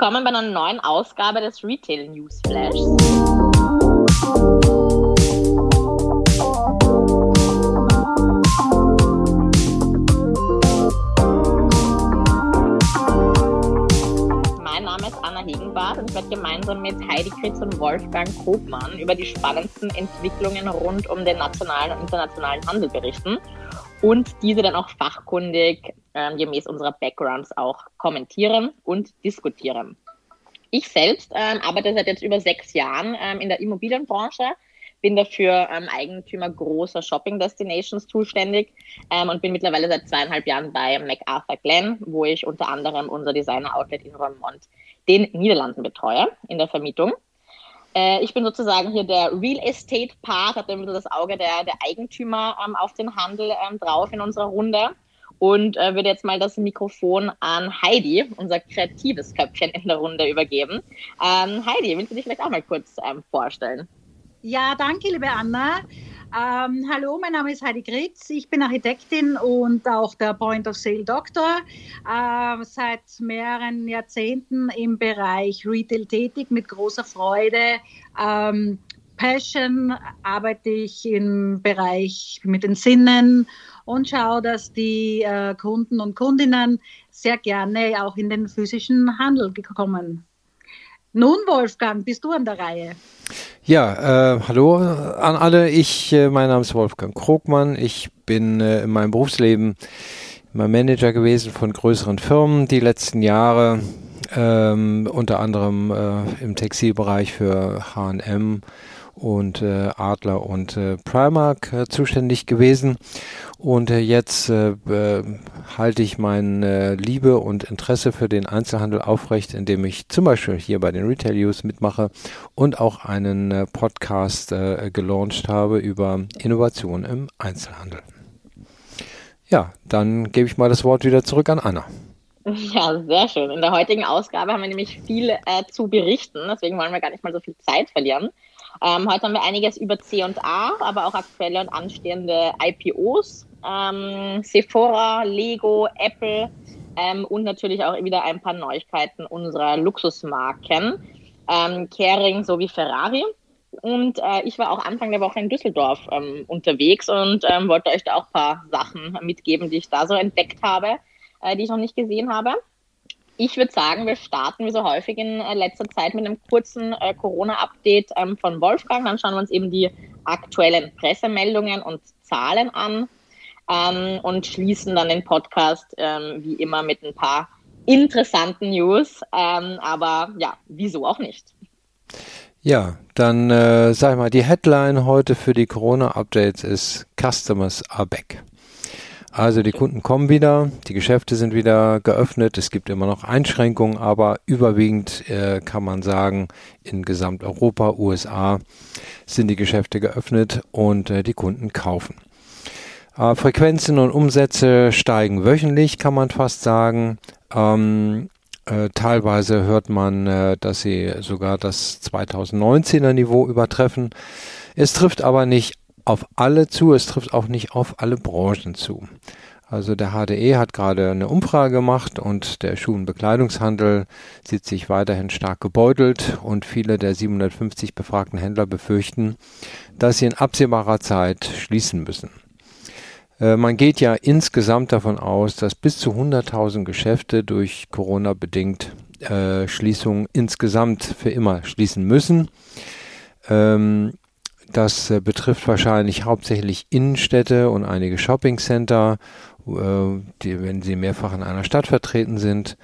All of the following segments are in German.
willkommen bei einer neuen Ausgabe des Retail News Flash. Mein Name ist Anna Hegenbart und ich werde gemeinsam mit Heidi Kritz und Wolfgang Kobmann über die spannendsten Entwicklungen rund um den nationalen und internationalen Handel berichten und diese dann auch fachkundig ähm, gemäß unserer Backgrounds auch kommentieren und diskutieren. Ich selbst ähm, arbeite seit jetzt über sechs Jahren ähm, in der Immobilienbranche, bin dafür ähm, Eigentümer großer Shopping Destinations zuständig ähm, und bin mittlerweile seit zweieinhalb Jahren bei MacArthur Glen, wo ich unter anderem unser Designer Outlet in Roermond, den Niederlanden betreue in der Vermietung. Äh, ich bin sozusagen hier der Real Estate Part, habe dann wieder das Auge der, der Eigentümer ähm, auf den Handel ähm, drauf in unserer Runde und äh, würde jetzt mal das Mikrofon an Heidi, unser kreatives Köpfchen in der Runde, übergeben. Ähm, Heidi, willst du dich vielleicht auch mal kurz ähm, vorstellen? Ja, danke, liebe Anna. Ähm, hallo, mein Name ist Heidi Gritz. Ich bin Architektin und auch der Point of Sale Doktor. Äh, seit mehreren Jahrzehnten im Bereich Retail tätig mit großer Freude. Ähm, Passion arbeite ich im Bereich mit den Sinnen und schaue, dass die äh, Kunden und Kundinnen sehr gerne auch in den physischen Handel kommen. Nun, Wolfgang, bist du an der Reihe? Ja, äh, hallo an alle. Ich, äh, mein Name ist Wolfgang Krogmann. Ich bin äh, in meinem Berufsleben immer Manager gewesen von größeren Firmen die letzten Jahre, ähm, unter anderem äh, im Textilbereich für H&M und äh, Adler und äh, Primark äh, zuständig gewesen. Und äh, jetzt äh, äh, halte ich meine Liebe und Interesse für den Einzelhandel aufrecht, indem ich zum Beispiel hier bei den Retail News mitmache und auch einen äh, Podcast äh, gelauncht habe über Innovation im Einzelhandel. Ja, dann gebe ich mal das Wort wieder zurück an Anna. Ja, sehr schön. In der heutigen Ausgabe haben wir nämlich viel äh, zu berichten, deswegen wollen wir gar nicht mal so viel Zeit verlieren. Ähm, heute haben wir einiges über C&A, aber auch aktuelle und anstehende IPOs. Ähm, Sephora, Lego, Apple ähm, und natürlich auch wieder ein paar Neuigkeiten unserer Luxusmarken. Ähm, Kering sowie Ferrari. Und äh, ich war auch Anfang der Woche in Düsseldorf ähm, unterwegs und ähm, wollte euch da auch ein paar Sachen mitgeben, die ich da so entdeckt habe, äh, die ich noch nicht gesehen habe. Ich würde sagen, wir starten wie so häufig in äh, letzter Zeit mit einem kurzen äh, Corona-Update ähm, von Wolfgang. Dann schauen wir uns eben die aktuellen Pressemeldungen und Zahlen an ähm, und schließen dann den Podcast ähm, wie immer mit ein paar interessanten News. Ähm, aber ja, wieso auch nicht? Ja, dann äh, sag ich mal, die Headline heute für die Corona-Updates ist Customers are back. Also die Kunden kommen wieder, die Geschäfte sind wieder geöffnet, es gibt immer noch Einschränkungen, aber überwiegend äh, kann man sagen, in Gesamteuropa, USA sind die Geschäfte geöffnet und äh, die Kunden kaufen. Äh, Frequenzen und Umsätze steigen wöchentlich, kann man fast sagen. Ähm, äh, teilweise hört man, äh, dass sie sogar das 2019er Niveau übertreffen. Es trifft aber nicht auf alle zu, es trifft auch nicht auf alle Branchen zu. Also der HDE hat gerade eine Umfrage gemacht und der Schuh- und Bekleidungshandel sieht sich weiterhin stark gebeutelt und viele der 750 befragten Händler befürchten, dass sie in absehbarer Zeit schließen müssen. Äh, man geht ja insgesamt davon aus, dass bis zu 100.000 Geschäfte durch Corona bedingt äh, Schließungen insgesamt für immer schließen müssen. Ähm, das äh, betrifft wahrscheinlich hauptsächlich Innenstädte und einige Shoppingcenter, äh, die, wenn sie mehrfach in einer Stadt vertreten sind.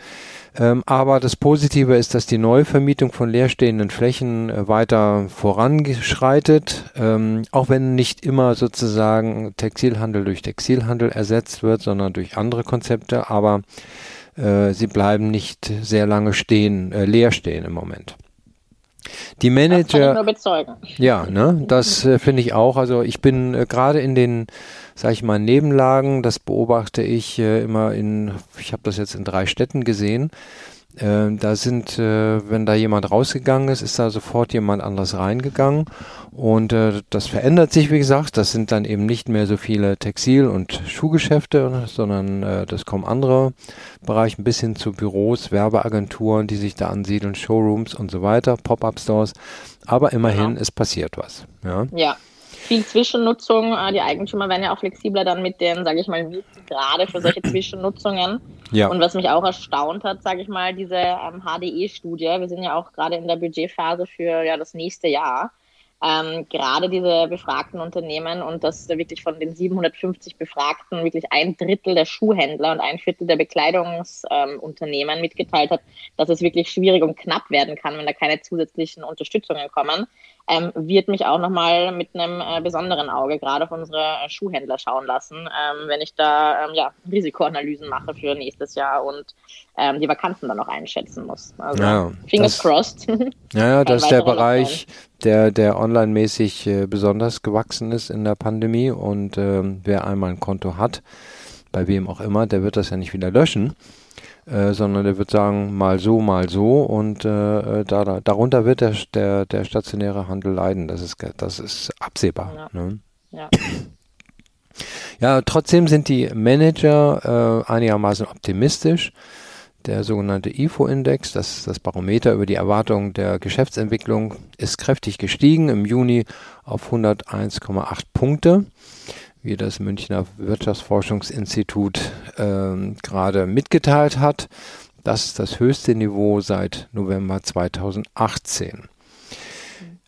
Ähm, aber das Positive ist, dass die Neuvermietung von leerstehenden Flächen äh, weiter voranschreitet, ähm, auch wenn nicht immer sozusagen Textilhandel durch Textilhandel ersetzt wird, sondern durch andere Konzepte. Aber äh, sie bleiben nicht sehr lange stehen, äh, leer stehen im Moment. Die Manager. Das kann ich nur bezeugen. Ja, ne, das äh, finde ich auch. Also ich bin äh, gerade in den, sag ich mal, Nebenlagen, das beobachte ich äh, immer in, ich habe das jetzt in drei Städten gesehen. Äh, da sind, äh, wenn da jemand rausgegangen ist, ist da sofort jemand anderes reingegangen. Und äh, das verändert sich, wie gesagt. Das sind dann eben nicht mehr so viele Textil- und Schuhgeschäfte, sondern äh, das kommen andere Bereiche bis hin zu Büros, Werbeagenturen, die sich da ansiedeln, Showrooms und so weiter, Pop-up-Stores. Aber immerhin, genau. es passiert was. Ja. ja viel Zwischennutzung. Äh, die Eigentümer werden ja auch flexibler dann mit den, sage ich mal, Mieten, gerade für solche Zwischennutzungen. Ja. Und was mich auch erstaunt hat, sage ich mal, diese ähm, HDE-Studie. Wir sind ja auch gerade in der Budgetphase für ja, das nächste Jahr ähm, gerade diese befragten Unternehmen und dass wirklich von den 750 Befragten wirklich ein Drittel der Schuhhändler und ein Viertel der Bekleidungsunternehmen ähm, mitgeteilt hat, dass es wirklich schwierig und knapp werden kann, wenn da keine zusätzlichen Unterstützungen kommen, ähm, wird mich auch nochmal mit einem äh, besonderen Auge gerade auf unsere Schuhhändler schauen lassen, ähm, wenn ich da ähm, ja, Risikoanalysen mache für nächstes Jahr und ähm, die Vakanzen dann noch einschätzen muss. Also ja, fingers das, crossed. Ja, ja das ist der Bereich, der, der online-mäßig äh, besonders gewachsen ist in der Pandemie und ähm, wer einmal ein Konto hat, bei wem auch immer, der wird das ja nicht wieder löschen. Äh, sondern der wird sagen, mal so, mal so und äh, äh da, da, darunter wird der, der, der stationäre Handel leiden. Das ist, das ist absehbar. Ja. Ne? ja. ja. trotzdem sind die Manager äh, einigermaßen optimistisch. Der sogenannte IFO-Index, das das Barometer über die Erwartungen der Geschäftsentwicklung, ist kräftig gestiegen im Juni auf 101,8 Punkte, wie das Münchner Wirtschaftsforschungsinstitut äh, gerade mitgeteilt hat. Das ist das höchste Niveau seit November 2018.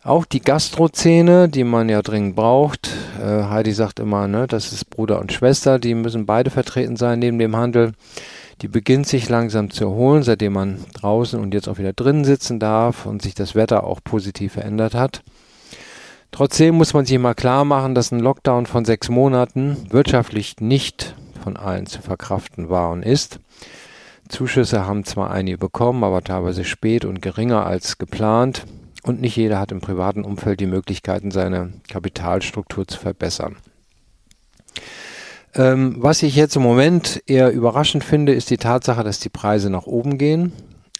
Auch die Gastrozähne, die man ja dringend braucht. Äh, Heidi sagt immer, ne, das ist Bruder und Schwester, die müssen beide vertreten sein neben dem Handel die beginnt sich langsam zu erholen, seitdem man draußen und jetzt auch wieder drinnen sitzen darf und sich das Wetter auch positiv verändert hat. Trotzdem muss man sich mal klar machen, dass ein Lockdown von sechs Monaten wirtschaftlich nicht von allen zu verkraften war und ist. Zuschüsse haben zwar einige bekommen, aber teilweise spät und geringer als geplant. Und nicht jeder hat im privaten Umfeld die Möglichkeiten, seine Kapitalstruktur zu verbessern. Ähm, was ich jetzt im Moment eher überraschend finde, ist die Tatsache, dass die Preise nach oben gehen.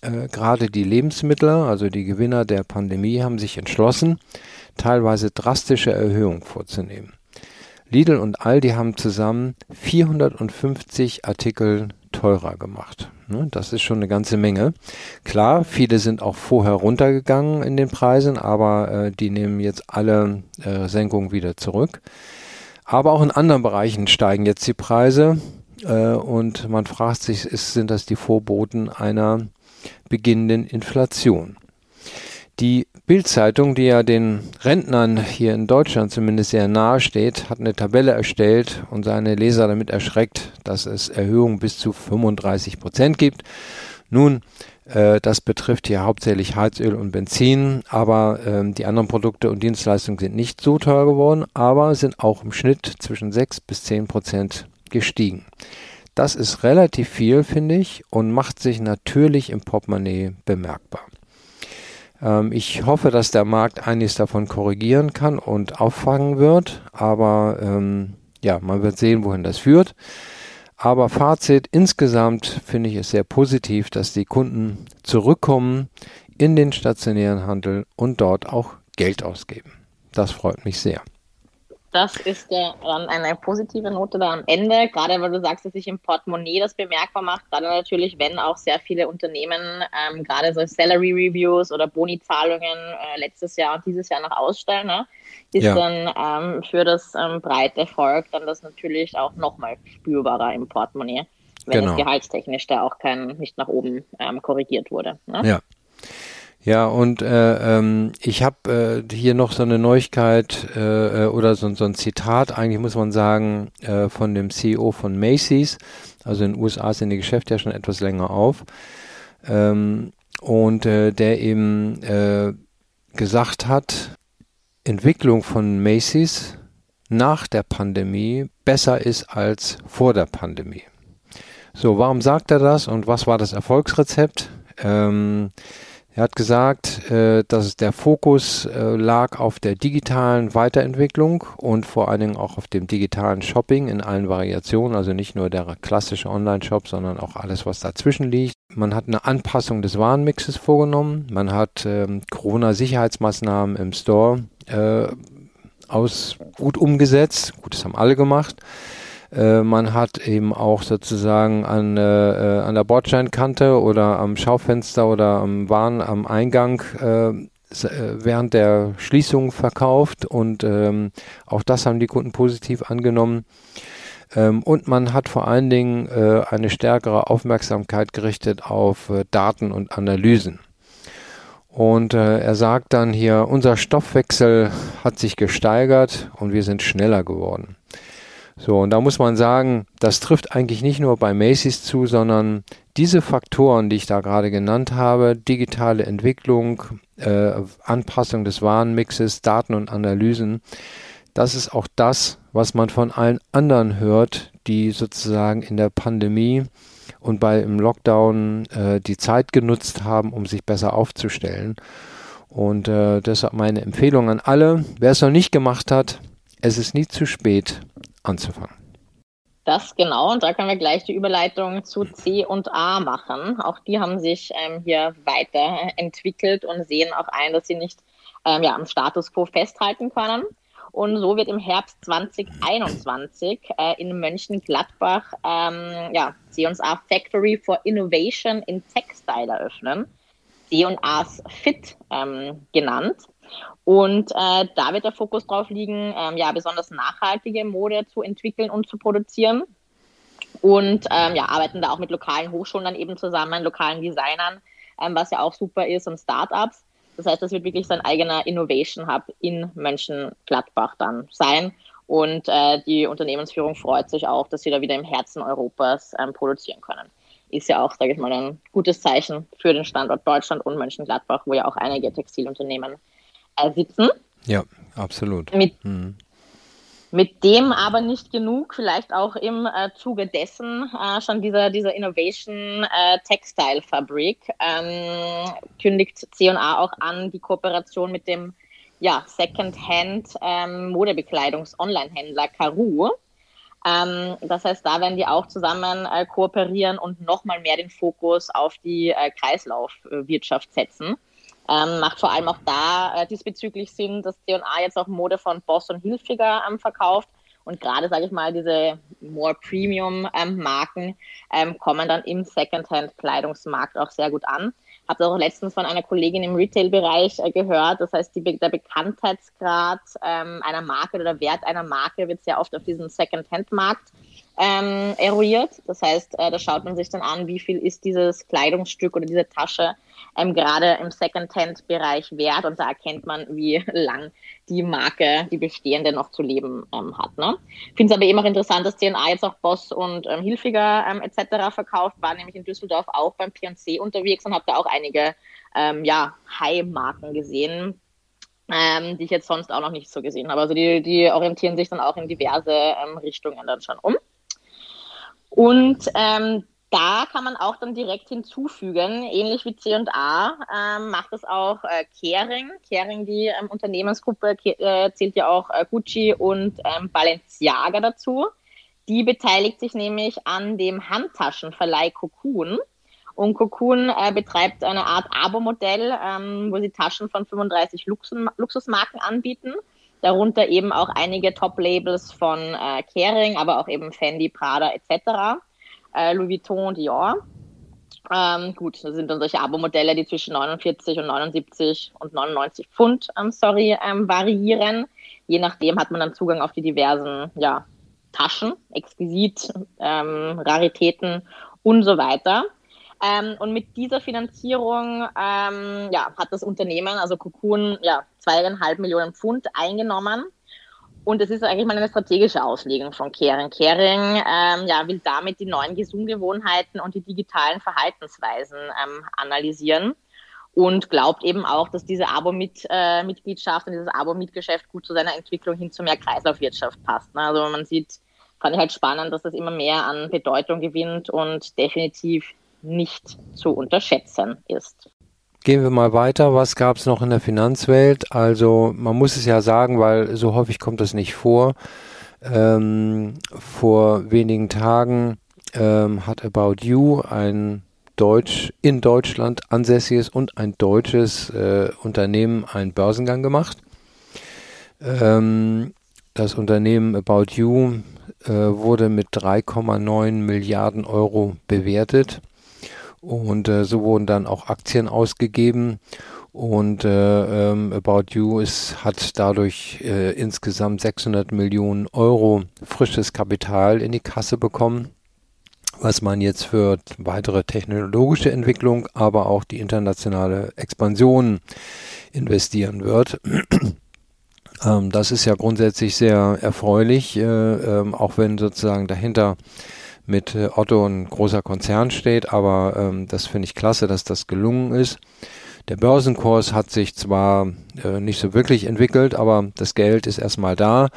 Äh, Gerade die Lebensmittel, also die Gewinner der Pandemie, haben sich entschlossen, teilweise drastische Erhöhungen vorzunehmen. Lidl und Aldi haben zusammen 450 Artikel teurer gemacht. Ne, das ist schon eine ganze Menge. Klar, viele sind auch vorher runtergegangen in den Preisen, aber äh, die nehmen jetzt alle äh, Senkungen wieder zurück. Aber auch in anderen Bereichen steigen jetzt die Preise äh, und man fragt sich, ist, sind das die Vorboten einer beginnenden Inflation? Die Bildzeitung, die ja den Rentnern hier in Deutschland zumindest sehr nahe steht, hat eine Tabelle erstellt und seine Leser damit erschreckt, dass es Erhöhungen bis zu 35 Prozent gibt. Nun, äh, das betrifft hier hauptsächlich Heizöl und Benzin, aber ähm, die anderen Produkte und Dienstleistungen sind nicht so teuer geworden, aber sind auch im Schnitt zwischen 6 bis 10 Prozent gestiegen. Das ist relativ viel, finde ich, und macht sich natürlich im Portemonnaie bemerkbar. Ähm, ich hoffe, dass der Markt einiges davon korrigieren kann und auffangen wird, aber ähm, ja, man wird sehen, wohin das führt. Aber Fazit, insgesamt finde ich es sehr positiv, dass die Kunden zurückkommen in den stationären Handel und dort auch Geld ausgeben. Das freut mich sehr. Das ist ja dann eine positive Note da am Ende, gerade weil du sagst, dass sich im Portemonnaie das bemerkbar macht, gerade natürlich, wenn auch sehr viele Unternehmen ähm, gerade so Salary Reviews oder Boni-Zahlungen äh, letztes Jahr und dieses Jahr noch ausstellen. Ne? ist ja. dann ähm, für das ähm, breite Volk dann das natürlich auch nochmal spürbarer im Portemonnaie, wenn genau. es gehaltstechnisch da auch kein nicht nach oben ähm, korrigiert wurde. Ne? Ja. Ja, und äh, ähm, ich habe äh, hier noch so eine Neuigkeit äh, äh, oder so, so ein Zitat, eigentlich muss man sagen, äh, von dem CEO von Macy's. Also in den USA sind die Geschäfte ja schon etwas länger auf. Ähm, und äh, der eben gesagt hat, Entwicklung von Macy's nach der Pandemie besser ist als vor der Pandemie. So, warum sagt er das und was war das Erfolgsrezept? Ähm, er hat gesagt, äh, dass der Fokus äh, lag auf der digitalen Weiterentwicklung und vor allen Dingen auch auf dem digitalen Shopping in allen Variationen, also nicht nur der klassische Online-Shop, sondern auch alles, was dazwischen liegt. man hat eine Anpassung des Warenmixes vorgenommen. Man hat ähm, Corona-Sicherheitsmaßnahmen im Store äh, aus gut umgesetzt. Gut, das haben alle gemacht. Äh, man hat eben auch sozusagen an, äh, an der Bordsteinkante oder am Schaufenster oder am Waren am Eingang äh, äh, während der Schließung verkauft und ähm, auch das haben die Kunden positiv angenommen. Ähm, und man hat vor allen Dingen äh, eine stärkere Aufmerksamkeit gerichtet auf äh, Daten und Analysen. Und äh, er sagt dann hier, unser Stoffwechsel hat sich gesteigert und wir sind schneller geworden. So, und da muss man sagen, das trifft eigentlich nicht nur bei Macy's zu, sondern diese Faktoren, die ich da gerade genannt habe, digitale Entwicklung, äh, Anpassung des Warenmixes, Daten und Analysen, das ist auch das, was man von allen anderen hört, die sozusagen in der Pandemie und bei im Lockdown äh, die Zeit genutzt haben, um sich besser aufzustellen. Und äh, deshalb meine Empfehlung an alle, wer es noch nicht gemacht hat, es ist nie zu spät anzufangen. Das genau, und da können wir gleich die Überleitung zu C und A machen. Auch die haben sich ähm, hier weiterentwickelt und sehen auch ein, dass sie nicht ähm, ja, am Status quo festhalten können. Und so wird im Herbst 2021 äh, in Mönchengladbach ähm, ja, C&A Factory for Innovation in Textile eröffnen. C&A's Fit ähm, genannt. Und äh, da wird der Fokus drauf liegen, ähm, ja, besonders nachhaltige Mode zu entwickeln und zu produzieren. Und ähm, ja, arbeiten da auch mit lokalen Hochschulen dann eben zusammen, lokalen Designern, ähm, was ja auch super ist und Startups. Das heißt, das wird wirklich sein eigener Innovation Hub in Mönchengladbach dann sein. Und äh, die Unternehmensführung freut sich auch, dass sie da wieder im Herzen Europas ähm, produzieren können. Ist ja auch, sage ich mal, ein gutes Zeichen für den Standort Deutschland und Mönchengladbach, wo ja auch einige Textilunternehmen sitzen. Ja, absolut. Mit, mhm. Mit dem aber nicht genug, vielleicht auch im äh, Zuge dessen äh, schon dieser, dieser Innovation äh, Textile Fabrik ähm, kündigt C&A auch an die Kooperation mit dem ja, Second-Hand ähm, Modebekleidungs-Online-Händler Karu. Ähm, das heißt, da werden die auch zusammen äh, kooperieren und nochmal mehr den Fokus auf die äh, Kreislaufwirtschaft setzen. Ähm, macht vor allem auch da äh, diesbezüglich Sinn, dass C&A jetzt auch Mode von Boss und Hilfiger ähm, verkauft. Und gerade, sage ich mal, diese more Premium-Marken ähm, kommen dann im Secondhand-Kleidungsmarkt auch sehr gut an. Habe auch letztens von einer Kollegin im Retail-Bereich äh, gehört. Das heißt, die, der Bekanntheitsgrad ähm, einer Marke oder der Wert einer Marke wird sehr oft auf diesem Secondhand-Markt ähm, eruiert. Das heißt, äh, da schaut man sich dann an, wie viel ist dieses Kleidungsstück oder diese Tasche ähm, gerade im Second-Hand-Bereich wert und da erkennt man, wie lang die Marke, die bestehende, noch zu leben ähm, hat. Ne? Finde es aber eben auch interessant, dass CNA jetzt auch Boss und ähm, Hilfiger ähm, etc. verkauft, war nämlich in Düsseldorf auch beim P&C unterwegs und habe da auch einige ähm, ja, High-Marken gesehen, ähm, die ich jetzt sonst auch noch nicht so gesehen habe. Also die, die orientieren sich dann auch in diverse ähm, Richtungen dann schon um. Und ähm, da kann man auch dann direkt hinzufügen, ähnlich wie C&A ähm, macht es auch äh, Kering. Kering, die ähm, Unternehmensgruppe, äh, zählt ja auch äh, Gucci und ähm, Balenciaga dazu. Die beteiligt sich nämlich an dem Handtaschenverleih Cocoon. Und Cocoon äh, betreibt eine Art Abo-Modell, ähm, wo sie Taschen von 35 Luxus Luxusmarken anbieten. Darunter eben auch einige Top-Labels von äh, Kering, aber auch eben Fendi, Prada etc äh, Louis Vuitton, Dior. Ähm, gut, das sind dann solche Abo-Modelle, die zwischen 49 und 79 und 99 Pfund, ähm, sorry, ähm, variieren. Je nachdem hat man dann Zugang auf die diversen ja, Taschen, Exquisit, ähm, Raritäten und so weiter. Ähm, und mit dieser Finanzierung ähm, ja, hat das Unternehmen, also Cocoon, ja, zweieinhalb Millionen Pfund eingenommen und es ist eigentlich mal eine strategische Auslegung von Kering. Kering ähm, ja, will damit die neuen Konsumgewohnheiten und die digitalen Verhaltensweisen ähm, analysieren und glaubt eben auch, dass diese Abo-Mitgliedschaft äh, und dieses Abo-Mitgeschäft gut zu seiner Entwicklung hin zu mehr Kreislaufwirtschaft passt. Ne? Also man sieht, fand ich halt spannend, dass das immer mehr an Bedeutung gewinnt und definitiv nicht zu unterschätzen ist. Gehen wir mal weiter. Was gab es noch in der Finanzwelt? Also man muss es ja sagen, weil so häufig kommt das nicht vor. Ähm, vor wenigen Tagen ähm, hat About You, ein Deutsch, in Deutschland ansässiges und ein deutsches äh, Unternehmen einen Börsengang gemacht. Ähm, das Unternehmen About You äh, wurde mit 3,9 Milliarden Euro bewertet und äh, so wurden dann auch Aktien ausgegeben und äh, ähm, About You ist, hat dadurch äh, insgesamt 600 Millionen Euro frisches Kapital in die Kasse bekommen, was man jetzt für weitere technologische Entwicklung, aber auch die internationale Expansion investieren wird. ähm, das ist ja grundsätzlich sehr erfreulich, äh, ähm, auch wenn sozusagen dahinter mit äh, Otto ein großer Konzern steht, aber ähm, das finde ich klasse, dass das gelungen ist. Der Börsenkurs hat sich zwar äh, nicht so wirklich entwickelt, aber das Geld ist erstmal da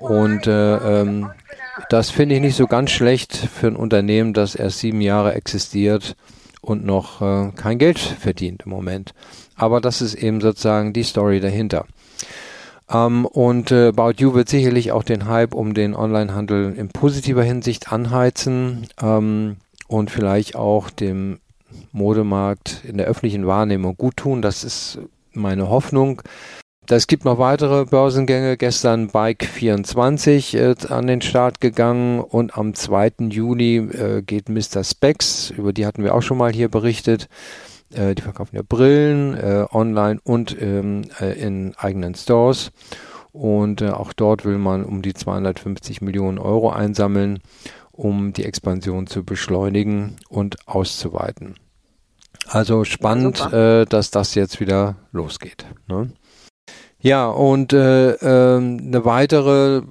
und äh, ähm, das finde ich nicht so ganz schlecht für ein Unternehmen, das erst sieben Jahre existiert und noch äh, kein Geld verdient im Moment. Aber das ist eben sozusagen die Story dahinter. Ähm, und äh, About You wird sicherlich auch den Hype um den Onlinehandel in positiver Hinsicht anheizen ähm, und vielleicht auch dem Modemarkt in der öffentlichen Wahrnehmung gut tun. Das ist meine Hoffnung. Es gibt noch weitere Börsengänge. Gestern Bike 24 äh, an den Start gegangen und am 2. Juni äh, geht Mr. Specs, über die hatten wir auch schon mal hier berichtet. Äh, die verkaufen ja Brillen äh, online und ähm, äh, in eigenen Stores. Und äh, auch dort will man um die 250 Millionen Euro einsammeln, um die Expansion zu beschleunigen und auszuweiten. Also spannend, ja, äh, dass das jetzt wieder losgeht. Ne? Ja, und äh, äh, eine weitere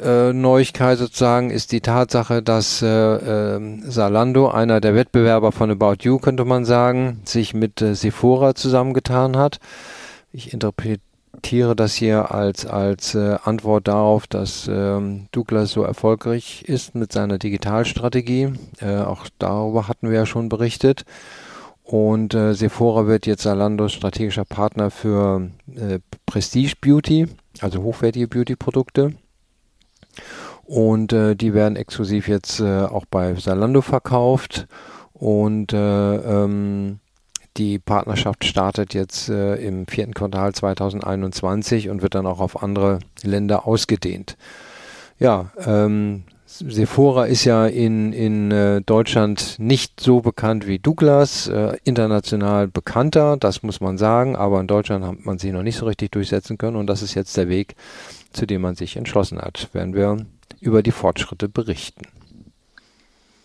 äh, Neuigkeit sozusagen ist die Tatsache, dass äh, äh, Salando, einer der Wettbewerber von About You, könnte man sagen, sich mit äh, Sephora zusammengetan hat. Ich interpretiere das hier als, als äh, Antwort darauf, dass ähm, Douglas so erfolgreich ist mit seiner Digitalstrategie. Äh, auch darüber hatten wir ja schon berichtet. Und äh, Sephora wird jetzt Zalandos strategischer Partner für äh, Prestige Beauty, also hochwertige Beauty-Produkte. Und äh, die werden exklusiv jetzt äh, auch bei Zalando verkauft. Und äh, ähm, die Partnerschaft startet jetzt äh, im vierten Quartal 2021 und wird dann auch auf andere Länder ausgedehnt. Ja, ähm, Sephora ist ja in, in äh, Deutschland nicht so bekannt wie Douglas, äh, international bekannter, das muss man sagen, aber in Deutschland hat man sich noch nicht so richtig durchsetzen können und das ist jetzt der Weg, zu dem man sich entschlossen hat, werden wir über die Fortschritte berichten.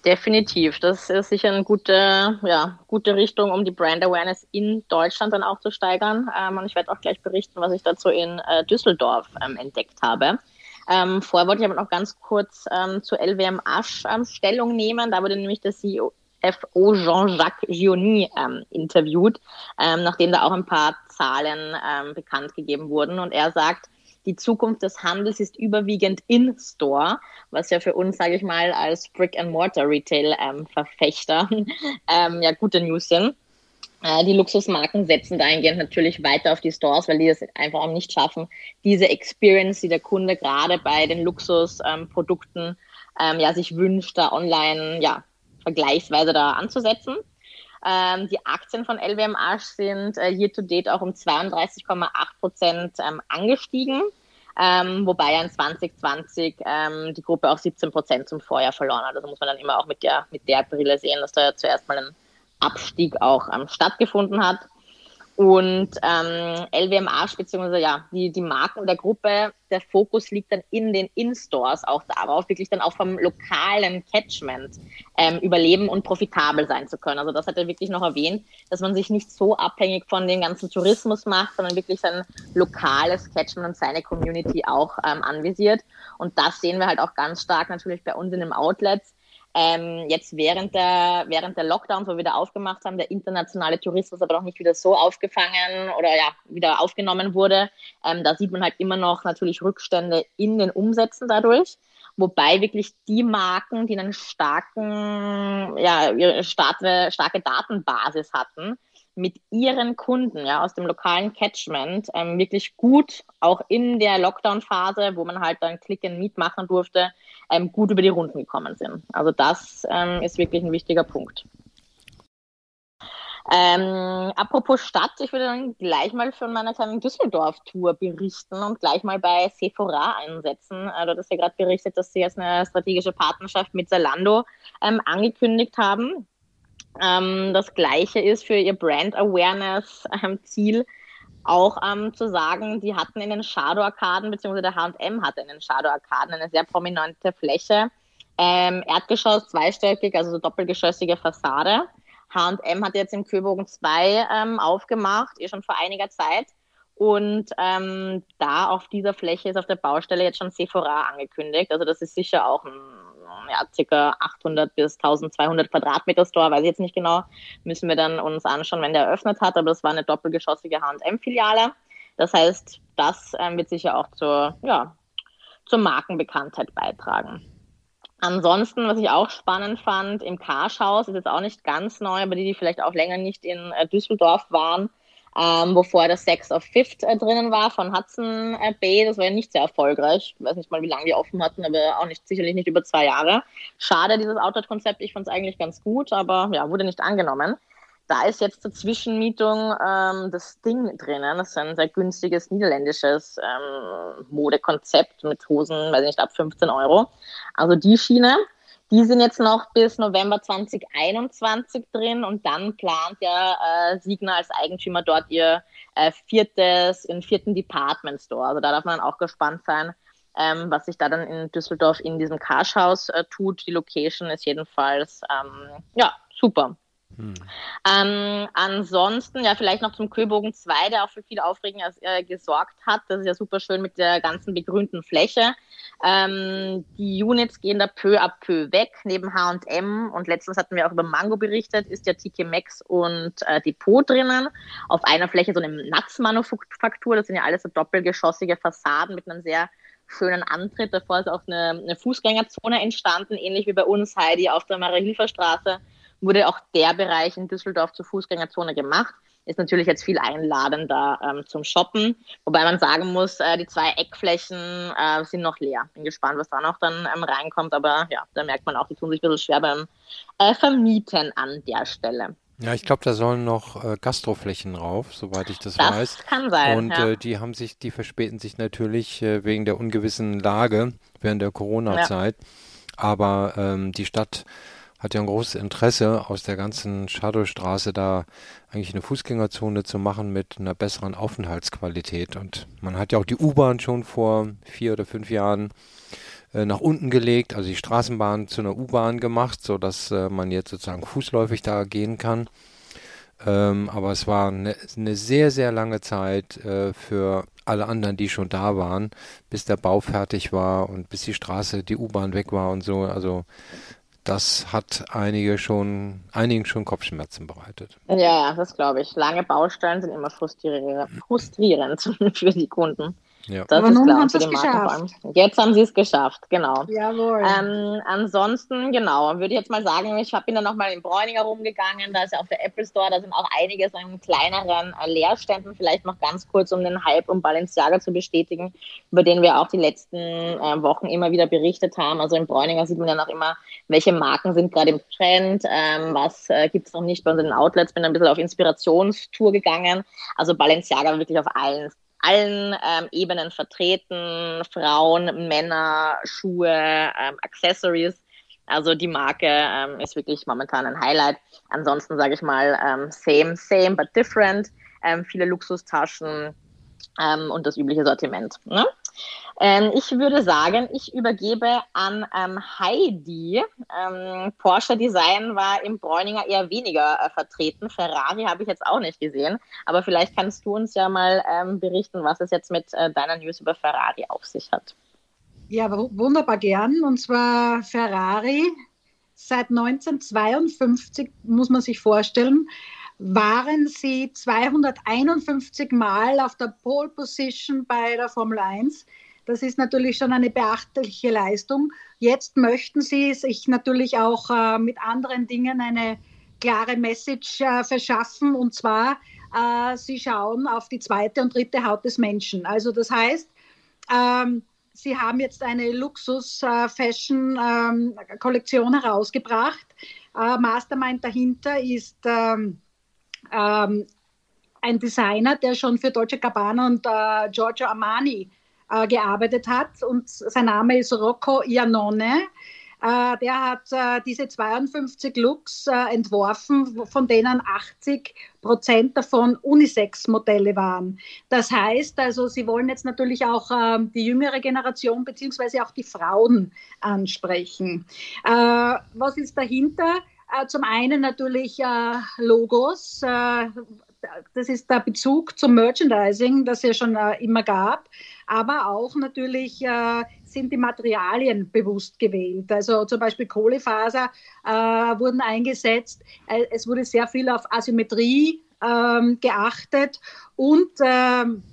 Definitiv, das ist sicher eine gute, ja, gute Richtung, um die Brand Awareness in Deutschland dann auch zu steigern. Ähm, und ich werde auch gleich berichten, was ich dazu in äh, Düsseldorf ähm, entdeckt habe. Ähm, vorher wollte ich aber noch ganz kurz ähm, zu LWM Asch ähm, Stellung nehmen. Da wurde nämlich der CEO Jean-Jacques Gionni ähm, interviewt, ähm, nachdem da auch ein paar Zahlen ähm, bekannt gegeben wurden. Und er sagt, die Zukunft des Handels ist überwiegend in-Store, was ja für uns, sage ich mal, als Brick-and-Mortar-Retail-Verfechter ähm, ja gute News sind. Äh, die Luxusmarken setzen dahingehend natürlich weiter auf die Stores, weil die das einfach auch nicht schaffen, diese Experience, die der Kunde gerade bei den Luxusprodukten ähm, ja, sich wünscht, da online ja, vergleichsweise da anzusetzen. Ähm, die Aktien von LWMH sind äh, year to date auch um 32,8 Prozent ähm, angestiegen. Ähm, wobei ja in 2020 ähm, die Gruppe auch 17 Prozent zum Vorjahr verloren hat. Also muss man dann immer auch mit der, mit der Brille sehen, dass da ja zuerst mal ein Abstieg auch ähm, stattgefunden hat. Und ähm, LWMH beziehungsweise ja, die, die Marken der Gruppe, der Fokus liegt dann in den In-Stores auch darauf, wirklich dann auch vom lokalen Catchment ähm, überleben und profitabel sein zu können. Also das hat er wirklich noch erwähnt, dass man sich nicht so abhängig von dem ganzen Tourismus macht, sondern wirklich sein lokales Catchment und seine Community auch ähm, anvisiert. Und das sehen wir halt auch ganz stark natürlich bei uns in den Outlets ähm, jetzt während der, während der Lockdowns, wo wir wieder aufgemacht haben, der internationale Tourismus aber noch nicht wieder so aufgefangen oder ja, wieder aufgenommen wurde, ähm, da sieht man halt immer noch natürlich Rückstände in den Umsätzen dadurch. Wobei wirklich die Marken, die einen starken, ja, starke, starke Datenbasis hatten, mit ihren Kunden ja, aus dem lokalen Catchment ähm, wirklich gut, auch in der Lockdown-Phase, wo man halt dann Click and Meet machen durfte, ähm, gut über die Runden gekommen sind. Also das ähm, ist wirklich ein wichtiger Punkt. Ähm, apropos Stadt, ich würde dann gleich mal von meiner kleinen Düsseldorf-Tour berichten und gleich mal bei Sephora einsetzen. Also, das ist ja gerade berichtet, dass sie jetzt eine strategische Partnerschaft mit Zalando ähm, angekündigt haben. Ähm, das gleiche ist für ihr Brand Awareness ähm, Ziel auch ähm, zu sagen, die hatten in den Shadow-Arkaden, beziehungsweise der H&M hatte in den Shadow-Arkaden eine sehr prominente Fläche. Ähm, Erdgeschoss, zweistöckig, also so doppelgeschossige Fassade. H&M hat jetzt im Köbogen 2 ähm, aufgemacht, eh schon vor einiger Zeit. Und ähm, da auf dieser Fläche ist auf der Baustelle jetzt schon Sephora angekündigt. Also das ist sicher auch ein ja, circa 800 bis 1200 Quadratmeter Store, weiß ich jetzt nicht genau, müssen wir dann uns anschauen, wenn der eröffnet hat, aber das war eine doppelgeschossige H&M-Filiale. Das heißt, das ähm, wird sicher auch zur, ja, zur Markenbekanntheit beitragen. Ansonsten, was ich auch spannend fand, im Karschhaus ist jetzt auch nicht ganz neu, aber die, die vielleicht auch länger nicht in äh, Düsseldorf waren, ähm, wovor das Sex of Fifth äh, drinnen war von Hudson äh, Bay. Das war ja nicht sehr erfolgreich. Ich weiß nicht mal, wie lange die offen hatten, aber auch nicht, sicherlich nicht über zwei Jahre. Schade, dieses Outdoor-Konzept. Ich fand es eigentlich ganz gut, aber ja, wurde nicht angenommen. Da ist jetzt zur Zwischenmietung ähm, das Ding drinnen. Das ist ein sehr günstiges niederländisches ähm, Modekonzept mit Hosen, weiß ich nicht, ab 15 Euro. Also die Schiene. Die sind jetzt noch bis November 2021 drin und dann plant ja äh, Signa als Eigentümer dort ihr äh, viertes, ihren vierten Department Store. Also da darf man auch gespannt sein, ähm, was sich da dann in Düsseldorf in diesem Karschhaus äh, tut. Die Location ist jedenfalls ähm, ja super. Hm. Ähm, ansonsten, ja, vielleicht noch zum Köbogen 2, der auch für viel Aufregung äh, gesorgt hat. Das ist ja super schön mit der ganzen begrünten Fläche. Ähm, die Units gehen da peu à peu weg, neben H&M und letztens hatten wir auch über Mango berichtet, ist ja TK Max und äh, Depot drinnen. Auf einer Fläche so eine Nutzmanufaktur, das sind ja alles so doppelgeschossige Fassaden mit einem sehr schönen Antritt. Davor ist auch eine, eine Fußgängerzone entstanden, ähnlich wie bei uns Heidi auf der Maria-Hilfer-Straße wurde auch der Bereich in Düsseldorf zur Fußgängerzone gemacht. Ist natürlich jetzt viel einladender ähm, zum Shoppen, wobei man sagen muss, äh, die zwei Eckflächen äh, sind noch leer. Bin gespannt, was da noch dann ähm, reinkommt, aber ja, da merkt man auch, die tun sich ein bisschen schwer beim äh, Vermieten an der Stelle. Ja, ich glaube, da sollen noch äh, Gastroflächen rauf, soweit ich das, das weiß. Kann sein. Und ja. äh, die haben sich, die verspäten sich natürlich äh, wegen der ungewissen Lage während der Corona-Zeit. Ja. Aber ähm, die Stadt hat ja ein großes Interesse, aus der ganzen Shadowstraße da eigentlich eine Fußgängerzone zu machen mit einer besseren Aufenthaltsqualität. Und man hat ja auch die U-Bahn schon vor vier oder fünf Jahren äh, nach unten gelegt, also die Straßenbahn zu einer U-Bahn gemacht, so dass äh, man jetzt sozusagen fußläufig da gehen kann. Ähm, aber es war eine, eine, sehr, sehr lange Zeit äh, für alle anderen, die schon da waren, bis der Bau fertig war und bis die Straße, die U-Bahn weg war und so. Also das hat einige schon, einigen schon Kopfschmerzen bereitet. Ja, das glaube ich. Lange Baustellen sind immer frustrierend, frustrierend für die Kunden. Ja. Das Aber ist nun haben sie es geschafft. Jetzt haben sie es geschafft, genau. Jawohl. Ähm, ansonsten, genau, würde ich jetzt mal sagen, ich bin dann nochmal in Bräuninger rumgegangen, da ist ja auch der Apple Store, da sind auch einige so in kleineren äh, Leerständen, vielleicht noch ganz kurz, um den Hype um Balenciaga zu bestätigen, über den wir auch die letzten äh, Wochen immer wieder berichtet haben. Also in Bräuninger sieht man dann auch immer, welche Marken sind gerade im Trend, ähm, was äh, gibt es noch nicht bei unseren Outlets, bin ein bisschen auf Inspirationstour gegangen. Also Balenciaga wirklich auf allen allen ähm, Ebenen vertreten, Frauen, Männer, Schuhe, ähm, Accessories. Also die Marke ähm, ist wirklich momentan ein Highlight. Ansonsten sage ich mal ähm, same, same, but different. Ähm, viele Luxustaschen ähm, und das übliche Sortiment. Ne? Ähm, ich würde sagen, ich übergebe an ähm, Heidi. Ähm, Porsche Design war im Bräuninger eher weniger äh, vertreten. Ferrari habe ich jetzt auch nicht gesehen. Aber vielleicht kannst du uns ja mal ähm, berichten, was es jetzt mit äh, deiner News über Ferrari auf sich hat. Ja, wunderbar gern. Und zwar Ferrari. Seit 1952 muss man sich vorstellen, waren sie 251 Mal auf der Pole Position bei der Formel 1. Das ist natürlich schon eine beachtliche Leistung. Jetzt möchten sie sich natürlich auch äh, mit anderen Dingen eine klare Message äh, verschaffen und zwar, äh, sie schauen auf die zweite und dritte Haut des Menschen. Also das heißt, ähm, sie haben jetzt eine Luxus-Fashion-Kollektion äh, ähm, herausgebracht. Äh, Mastermind dahinter ist ähm, ähm, ein Designer, der schon für Dolce Gabbana und äh, Giorgio Armani äh, gearbeitet hat und sein Name ist Rocco Iannone. Äh, der hat äh, diese 52 Looks äh, entworfen, von denen 80 Prozent davon Unisex-Modelle waren. Das heißt also, sie wollen jetzt natürlich auch ähm, die jüngere Generation beziehungsweise auch die Frauen ansprechen. Äh, was ist dahinter? Äh, zum einen natürlich äh, Logos, das ist der Bezug zum Merchandising, das es ja schon äh, immer gab. Aber auch natürlich äh, sind die Materialien bewusst gewählt. Also zum Beispiel Kohlefaser äh, wurden eingesetzt. Äh, es wurde sehr viel auf Asymmetrie ähm, geachtet und ähm,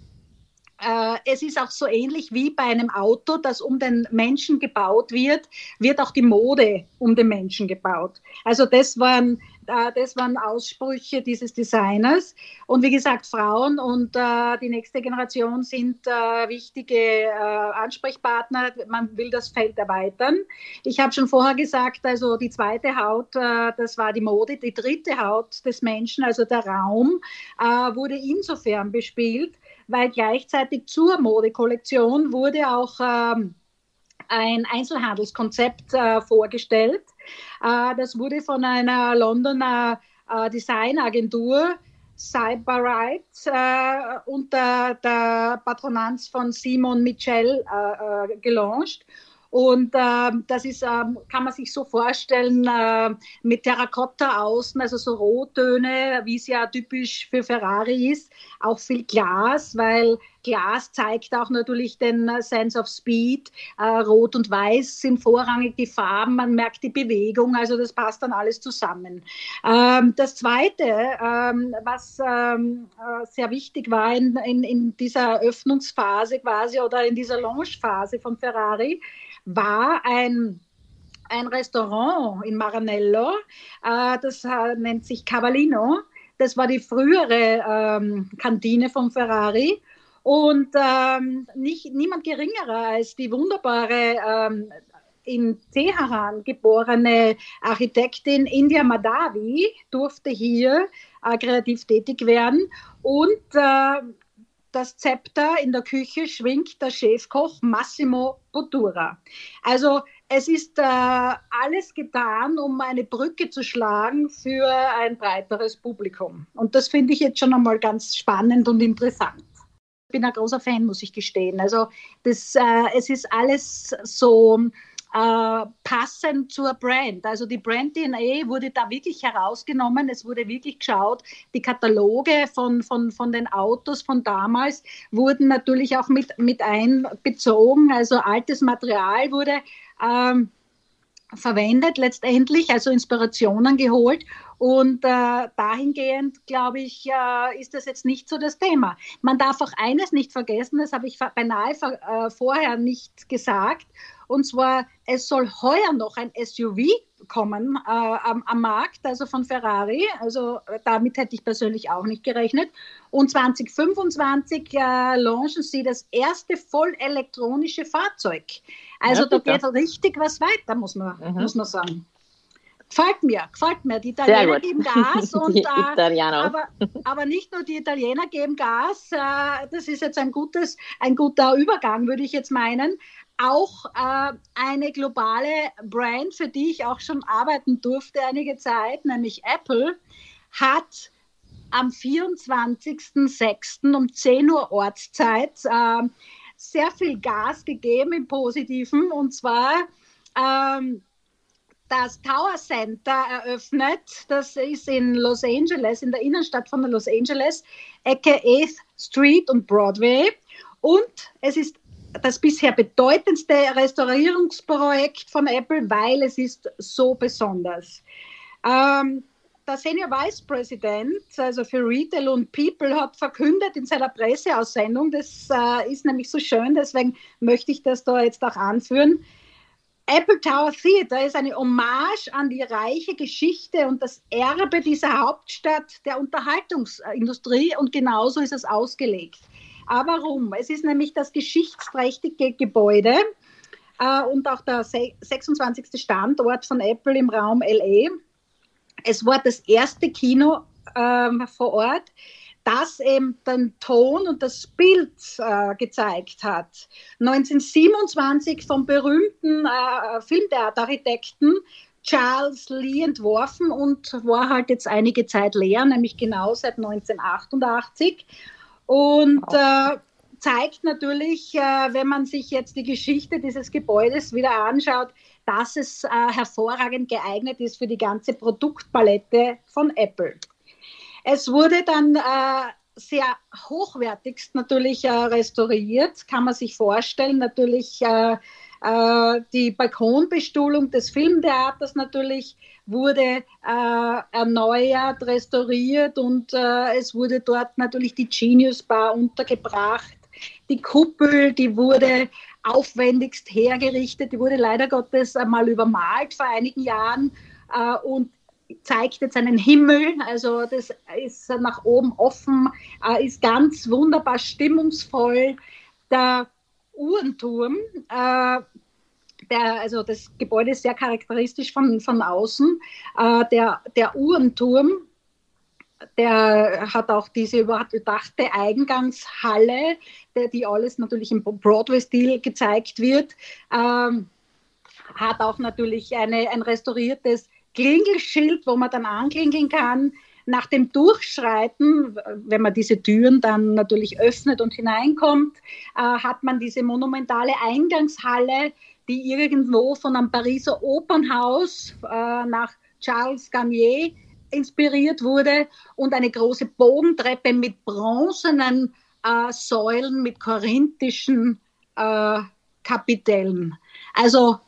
äh, es ist auch so ähnlich wie bei einem Auto, das um den Menschen gebaut wird, wird auch die Mode um den Menschen gebaut. Also das waren, das waren Aussprüche dieses Designers. Und wie gesagt, Frauen und äh, die nächste Generation sind wichtige Ansprechpartner. Man will das Feld erweitern. Ich habe schon vorher gesagt, also die zweite Haut, das war die Mode. Die dritte Haut des Menschen, also der Raum, wurde insofern bespielt, weil gleichzeitig zur Modekollektion wurde auch ähm, ein Einzelhandelskonzept äh, vorgestellt. Äh, das wurde von einer Londoner äh, Designagentur Cyberite unter der Patronanz von Simon Michel äh, gelauncht. Und äh, das ist, äh, kann man sich so vorstellen, äh, mit Terrakotta außen, also so Rottöne, wie es ja typisch für Ferrari ist. Auch viel Glas, weil Glas zeigt auch natürlich den Sense of Speed. Äh, Rot und Weiß sind vorrangig die Farben, man merkt die Bewegung, also das passt dann alles zusammen. Ähm, das Zweite, ähm, was ähm, äh, sehr wichtig war in, in, in dieser Öffnungsphase quasi oder in dieser Launchphase von Ferrari, war ein ein Restaurant in Maranello, äh, das äh, nennt sich Cavallino. Das war die frühere Kantine von Ferrari. Und ähm, nicht, niemand geringerer als die wunderbare ähm, in Teheran geborene Architektin India Madavi durfte hier äh, kreativ tätig werden. Und äh, das Zepter in der Küche schwingt der Chefkoch Massimo Bottura. Also es ist äh, alles getan, um eine Brücke zu schlagen für ein breiteres Publikum. Und das finde ich jetzt schon einmal ganz spannend und interessant. Ich bin ein großer Fan, muss ich gestehen. Also das, äh, es ist alles so äh, passend zur Brand. Also die Brand DNA wurde da wirklich herausgenommen. Es wurde wirklich geschaut. Die Kataloge von, von, von den Autos von damals wurden natürlich auch mit, mit einbezogen. Also altes Material wurde ähm, verwendet letztendlich, also Inspirationen geholt. Und äh, dahingehend, glaube ich, äh, ist das jetzt nicht so das Thema. Man darf auch eines nicht vergessen, das habe ich beinahe äh, vorher nicht gesagt. Und zwar, es soll heuer noch ein SUV kommen äh, am, am, Markt, also von Ferrari. Also äh, damit hätte ich persönlich auch nicht gerechnet. Und 2025 äh, launchen sie das erste voll elektronische Fahrzeug. Also ja, da geht richtig was weiter, muss man, mhm. muss man sagen. Gefällt mir, gefällt mir. Die Italiener geben Gas und äh, aber, aber nicht nur die Italiener geben Gas. Äh, das ist jetzt ein gutes, ein guter Übergang, würde ich jetzt meinen auch äh, eine globale Brand, für die ich auch schon arbeiten durfte einige Zeit, nämlich Apple, hat am 24.06. um 10 Uhr Ortszeit äh, sehr viel Gas gegeben im Positiven und zwar ähm, das Tower Center eröffnet. Das ist in Los Angeles, in der Innenstadt von Los Angeles, Ecke 8th Street und Broadway. Und es ist das bisher bedeutendste Restaurierungsprojekt von Apple, weil es ist so besonders. Ähm, der Senior Vice President, also für Retail und People, hat verkündet in seiner Presseaussendung, das äh, ist nämlich so schön, deswegen möchte ich das da jetzt auch anführen. Apple Tower Theater ist eine Hommage an die reiche Geschichte und das Erbe dieser Hauptstadt der Unterhaltungsindustrie und genauso ist es ausgelegt. Aber warum? Es ist nämlich das geschichtsträchtige Gebäude äh, und auch der 26. Standort von Apple im Raum LA. Es war das erste Kino ähm, vor Ort, das eben den Ton und das Bild äh, gezeigt hat. 1927 vom berühmten äh, Filmtheaterarchitekten Charles Lee entworfen und war halt jetzt einige Zeit leer, nämlich genau seit 1988. Und äh, zeigt natürlich, äh, wenn man sich jetzt die Geschichte dieses Gebäudes wieder anschaut, dass es äh, hervorragend geeignet ist für die ganze Produktpalette von Apple. Es wurde dann äh, sehr hochwertigst natürlich äh, restauriert, kann man sich vorstellen. Natürlich äh, die Balkonbestuhlung des Filmtheaters natürlich wurde äh, erneuert, restauriert und äh, es wurde dort natürlich die Genius Bar untergebracht. Die Kuppel, die wurde aufwendigst hergerichtet, die wurde leider Gottes einmal übermalt vor einigen Jahren äh, und zeigt jetzt einen Himmel, also das ist nach oben offen, äh, ist ganz wunderbar stimmungsvoll. Der Uhrenturm, äh, der, also das Gebäude ist sehr charakteristisch von, von außen. Äh, der, der Uhrenturm, der hat auch diese überdachte Eingangshalle, der, die alles natürlich im Broadway-Stil gezeigt wird. Ähm, hat auch natürlich eine, ein restauriertes Klingelschild, wo man dann anklingeln kann. Nach dem Durchschreiten, wenn man diese Türen dann natürlich öffnet und hineinkommt, äh, hat man diese monumentale Eingangshalle, die irgendwo von einem Pariser Opernhaus äh, nach Charles Garnier inspiriert wurde und eine große Bogentreppe mit bronzenen äh, Säulen mit korinthischen äh, Kapitellen. Also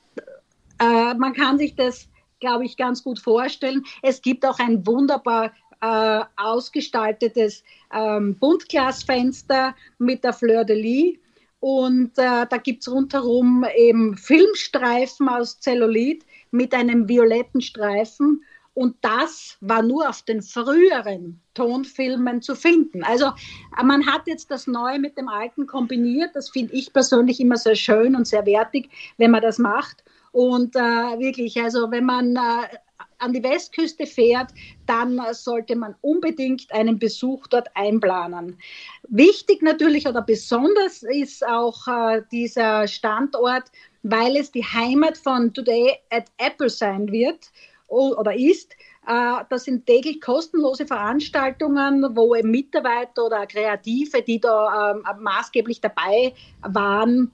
äh, man kann sich das glaube ich, ganz gut vorstellen. Es gibt auch ein wunderbar äh, ausgestaltetes ähm, Buntglasfenster mit der Fleur de Lis. Und äh, da gibt es rundherum eben Filmstreifen aus Zellulit mit einem violetten Streifen. Und das war nur auf den früheren Tonfilmen zu finden. Also man hat jetzt das Neue mit dem Alten kombiniert. Das finde ich persönlich immer sehr schön und sehr wertig, wenn man das macht. Und äh, wirklich, also wenn man äh, an die Westküste fährt, dann äh, sollte man unbedingt einen Besuch dort einplanen. Wichtig natürlich oder besonders ist auch äh, dieser Standort, weil es die Heimat von Today at Apple sein wird oder ist. Äh, das sind täglich kostenlose Veranstaltungen, wo Mitarbeiter oder Kreative, die da ähm, maßgeblich dabei waren,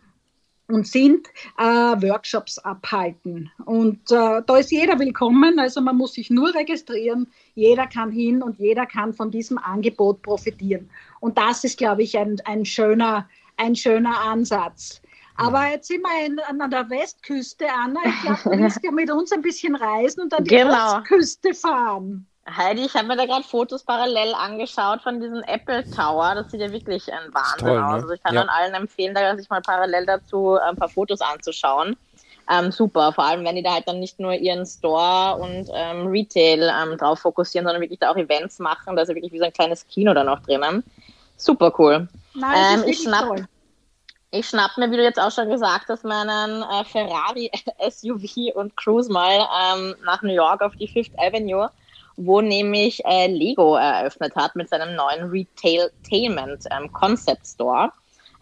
und sind, äh, Workshops abhalten. Und äh, da ist jeder willkommen, also man muss sich nur registrieren, jeder kann hin und jeder kann von diesem Angebot profitieren. Und das ist, glaube ich, ein, ein, schöner, ein schöner Ansatz. Aber jetzt sind wir in, an der Westküste, Anna. Ich glaube, du willst ja mit uns ein bisschen reisen und an die genau. Ostküste fahren. Heidi, ich habe mir da gerade Fotos parallel angeschaut von diesem Apple Tower. Das sieht ja wirklich ein Wahnsinn toll, ne? aus. Also ich kann ja. allen empfehlen, da sich mal parallel dazu ein paar Fotos anzuschauen. Ähm, super, vor allem wenn die da halt dann nicht nur ihren Store und ähm, Retail ähm, drauf fokussieren, sondern wirklich da auch Events machen. Da ist ja wirklich wie so ein kleines Kino da noch drinnen. Super cool. Nein, ähm, ich schnapp, toll. Ich schnapp mir, wie du jetzt auch schon gesagt hast, meinen äh, Ferrari SUV und cruise mal ähm, nach New York auf die Fifth Avenue wo nämlich äh, Lego eröffnet hat mit seinem neuen Retailtainment ähm, Concept Store.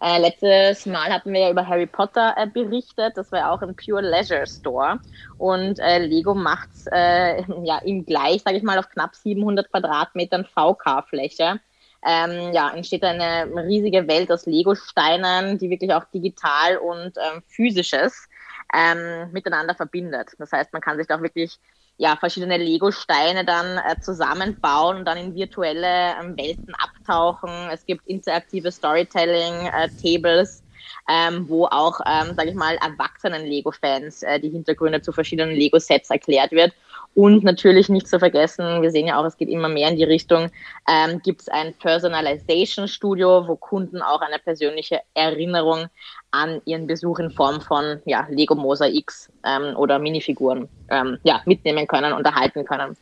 Äh, letztes Mal hatten wir ja über Harry Potter äh, berichtet, das war ja auch ein Pure Leisure Store und äh, Lego macht äh, ja ihm gleich, sage ich mal, auf knapp 700 Quadratmetern VK-Fläche. Ähm, ja, entsteht eine riesige Welt aus Lego-Steinen, die wirklich auch digital und ähm, physisches ähm, miteinander verbindet. Das heißt, man kann sich da auch wirklich ja, verschiedene Lego-Steine dann äh, zusammenbauen und dann in virtuelle ähm, Welten abtauchen. Es gibt interaktive Storytelling-Tables, äh, ähm, wo auch, ähm, sage ich mal, erwachsenen Lego-Fans äh, die Hintergründe zu verschiedenen Lego-Sets erklärt wird. Und natürlich nicht zu vergessen, wir sehen ja auch, es geht immer mehr in die Richtung, ähm, gibt es ein Personalization Studio, wo Kunden auch eine persönliche Erinnerung an ihren Besuch in Form von ja, Lego Mosaics ähm, oder Minifiguren ähm, ja, mitnehmen können, unterhalten können.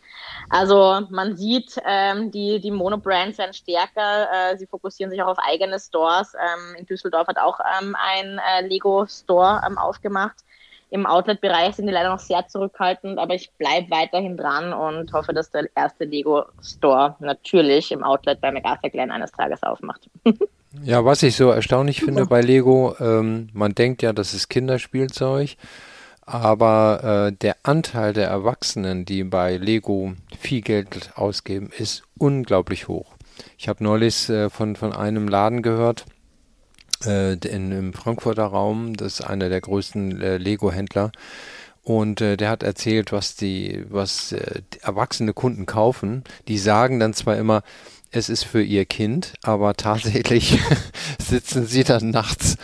Also man sieht, ähm, die, die Monobrands werden stärker, äh, sie fokussieren sich auch auf eigene Stores. Ähm, in Düsseldorf hat auch ähm, ein äh, Lego Store ähm, aufgemacht Im Outlet-Bereich sind die leider noch sehr zurückhaltend, aber ich bleibe weiterhin dran und hoffe, dass der erste Lego-Store natürlich im Outlet bei McArthur Glen eines Tages aufmacht. Ja, was ich so erstaunlich finde bei Lego, ähm, man denkt ja, das ist Kinderspielzeug, aber äh, der Anteil der Erwachsenen, die bei Lego viel Geld ausgeben, ist unglaublich hoch. Ich habe neulich äh, von, von einem Laden gehört, äh, in, im Frankfurter Raum, das ist einer der größten äh, Lego-Händler, und äh, der hat erzählt, was die, was äh, die erwachsene Kunden kaufen. Die sagen dann zwar immer, es ist für ihr Kind, aber tatsächlich sitzen sie dann nachts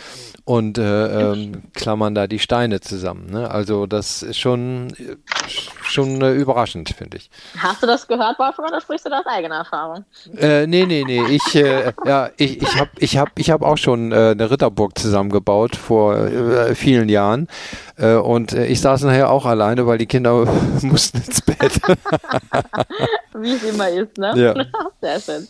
und äh, ähm, klammern da die Steine zusammen. Ne? Also das ist schon, schon äh, überraschend, finde ich. Hast du das gehört, Wolfgang, oder sprichst du da aus eigener Erfahrung? Äh, nee, nee, nee. Ich, äh, ja, ich, ich habe ich hab, ich hab auch schon äh, eine Ritterburg zusammengebaut vor äh, vielen Jahren. Äh, und äh, ich saß nachher auch alleine, weil die Kinder mussten ins Bett. Wie es immer ist, ne? Ja. Sehr schön.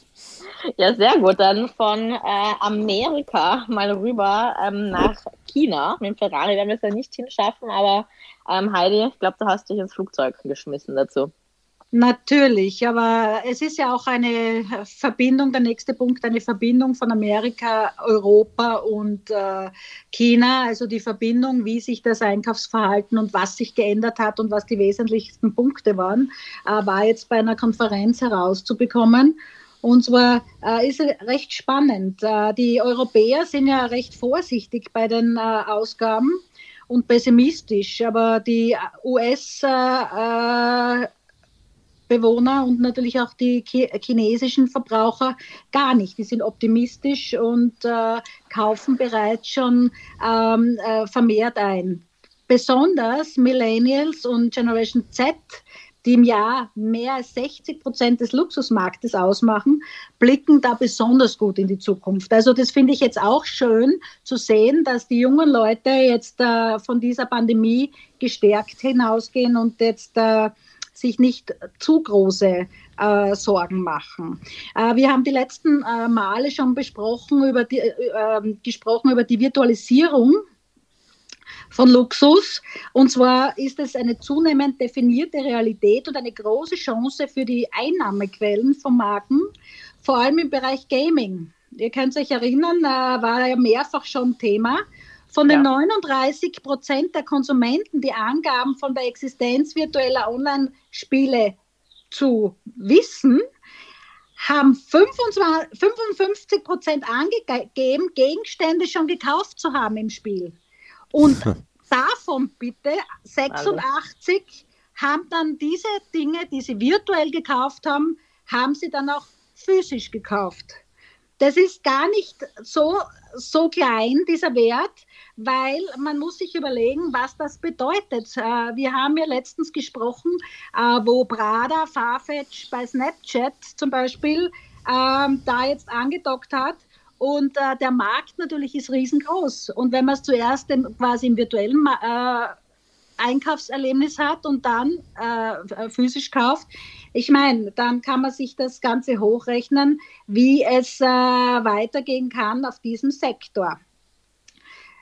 Ja, sehr gut. Dann von äh, Amerika mal rüber ähm, nach China. Mit dem Ferrari werden wir es ja nicht hinschaffen, aber ähm, Heidi, ich glaube, du hast dich ins Flugzeug geschmissen dazu. Natürlich, aber es ist ja auch eine Verbindung, der nächste Punkt, eine Verbindung von Amerika, Europa und äh, China, also die Verbindung, wie sich das Einkaufsverhalten und was sich geändert hat und was die wesentlichsten Punkte waren, äh, war jetzt bei einer Konferenz herauszubekommen. Und zwar äh, ist es recht spannend. Äh, die Europäer sind ja recht vorsichtig bei den äh, Ausgaben und pessimistisch, aber die US äh, Bewohner und natürlich auch die chinesischen Verbraucher gar nicht. Die sind optimistisch und äh, kaufen bereits schon ähm, äh, vermehrt ein. Besonders Millennials und Generation Z, die im Jahr mehr als 60 Prozent des Luxusmarktes ausmachen, blicken da besonders gut in die Zukunft. Also das finde ich jetzt auch schön zu sehen, dass die jungen Leute jetzt äh, von dieser Pandemie gestärkt hinausgehen und jetzt äh, sich nicht zu große äh, Sorgen machen. Äh, wir haben die letzten äh, Male schon besprochen über die, äh, ähm, gesprochen über die Virtualisierung von Luxus. Und zwar ist es eine zunehmend definierte Realität und eine große Chance für die Einnahmequellen von Marken, vor allem im Bereich Gaming. Ihr könnt euch erinnern, war ja mehrfach schon Thema. Von den ja. 39 Prozent der Konsumenten, die Angaben von der Existenz virtueller Online-Spiele zu wissen, haben 25, 55 Prozent angegeben, Gegenstände schon gekauft zu haben im Spiel. Und davon bitte 86 also. haben dann diese Dinge, die sie virtuell gekauft haben, haben sie dann auch physisch gekauft. Das ist gar nicht so, so klein, dieser Wert, weil man muss sich überlegen, was das bedeutet. Äh, wir haben ja letztens gesprochen, äh, wo Prada Farfetch bei Snapchat zum Beispiel ähm, da jetzt angedockt hat. Und äh, der Markt natürlich ist riesengroß. Und wenn man es zuerst quasi im virtuellen Einkaufserlebnis hat und dann äh, physisch kauft. Ich meine, dann kann man sich das Ganze hochrechnen, wie es äh, weitergehen kann auf diesem Sektor.